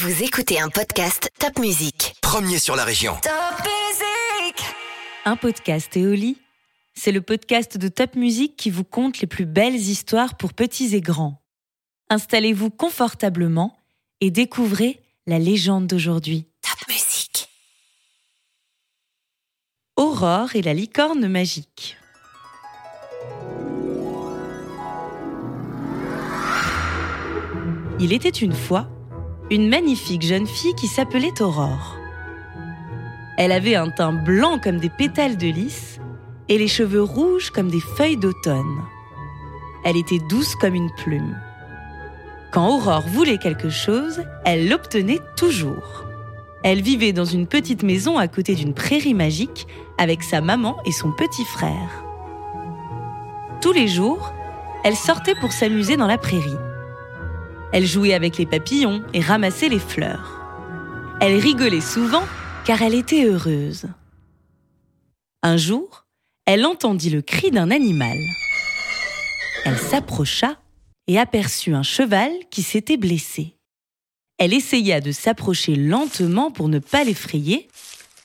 Vous écoutez un podcast Top Music. Premier sur la région. Top Music Un podcast Éoli, c'est le podcast de Top Music qui vous conte les plus belles histoires pour petits et grands. Installez-vous confortablement et découvrez la légende d'aujourd'hui. Top Music. Aurore et la licorne magique. Il était une fois une magnifique jeune fille qui s'appelait Aurore. Elle avait un teint blanc comme des pétales de lys et les cheveux rouges comme des feuilles d'automne. Elle était douce comme une plume. Quand Aurore voulait quelque chose, elle l'obtenait toujours. Elle vivait dans une petite maison à côté d'une prairie magique avec sa maman et son petit frère. Tous les jours, elle sortait pour s'amuser dans la prairie. Elle jouait avec les papillons et ramassait les fleurs. Elle rigolait souvent car elle était heureuse. Un jour, elle entendit le cri d'un animal. Elle s'approcha et aperçut un cheval qui s'était blessé. Elle essaya de s'approcher lentement pour ne pas l'effrayer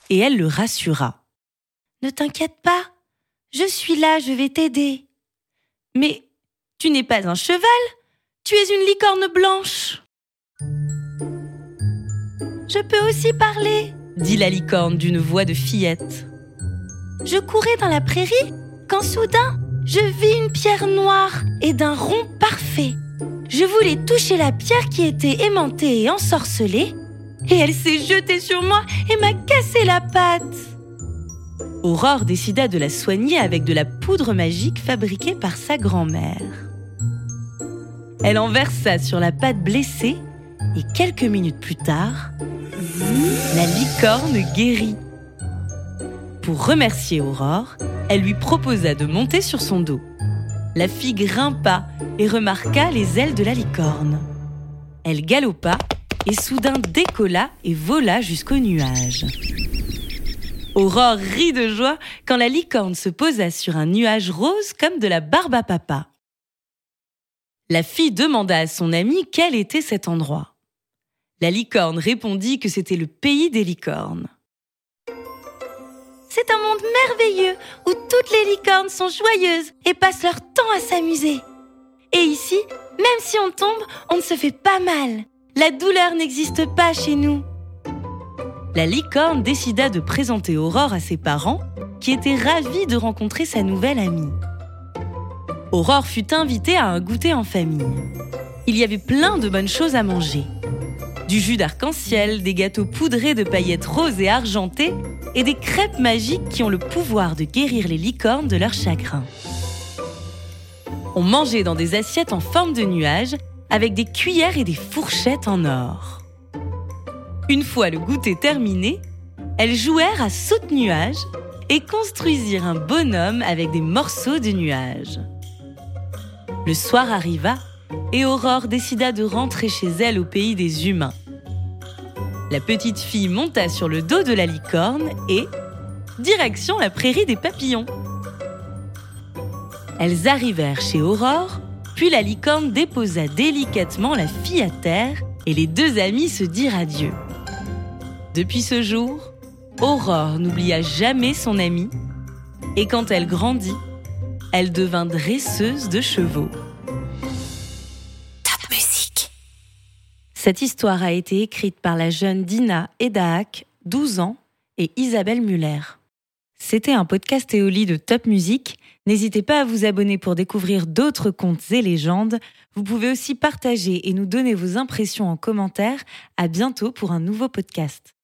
et elle le rassura. Ne t'inquiète pas, je suis là, je vais t'aider. Mais tu n'es pas un cheval, tu es une licorne blanche. Je peux aussi parler, dit la licorne d'une voix de fillette. Je courais dans la prairie quand soudain je vis une pierre noire et d'un rond parfait. Je voulais toucher la pierre qui était aimantée et ensorcelée, et elle s'est jetée sur moi et m'a cassé la patte. Aurore décida de la soigner avec de la poudre magique fabriquée par sa grand-mère. Elle en versa sur la patte blessée et quelques minutes plus tard, la licorne guérit. Pour remercier Aurore, elle lui proposa de monter sur son dos. La fille grimpa et remarqua les ailes de la licorne. Elle galopa et soudain décolla et vola jusqu'au nuage. Aurore rit de joie quand la licorne se posa sur un nuage rose comme de la barbe à papa. La fille demanda à son amie quel était cet endroit. La licorne répondit que c'était le pays des licornes. C'est un monde merveilleux où toutes les licornes sont joyeuses et passent leur temps à s'amuser. Et ici, même si on tombe, on ne se fait pas mal. La douleur n'existe pas chez nous. La licorne décida de présenter Aurore à ses parents, qui étaient ravis de rencontrer sa nouvelle amie. Aurore fut invitée à un goûter en famille. Il y avait plein de bonnes choses à manger. Du jus d'arc-en-ciel, des gâteaux poudrés de paillettes roses et argentées, et des crêpes magiques qui ont le pouvoir de guérir les licornes de leur chagrin. On mangeait dans des assiettes en forme de nuages, avec des cuillères et des fourchettes en or. Une fois le goûter terminé, elles jouèrent à saute-nuage et construisirent un bonhomme avec des morceaux de nuages. Le soir arriva et Aurore décida de rentrer chez elle au pays des humains. La petite fille monta sur le dos de la licorne et direction la prairie des papillons. Elles arrivèrent chez Aurore, puis la licorne déposa délicatement la fille à terre et les deux amis se dirent adieu. Depuis ce jour, Aurore n'oublia jamais son amie et quand elle grandit, elle devint dresseuse de chevaux. Top Music. Cette histoire a été écrite par la jeune Dina Edaak, 12 ans, et Isabelle Muller. C'était un podcast Éoli de Top Music. N'hésitez pas à vous abonner pour découvrir d'autres contes et légendes. Vous pouvez aussi partager et nous donner vos impressions en commentaire. À bientôt pour un nouveau podcast.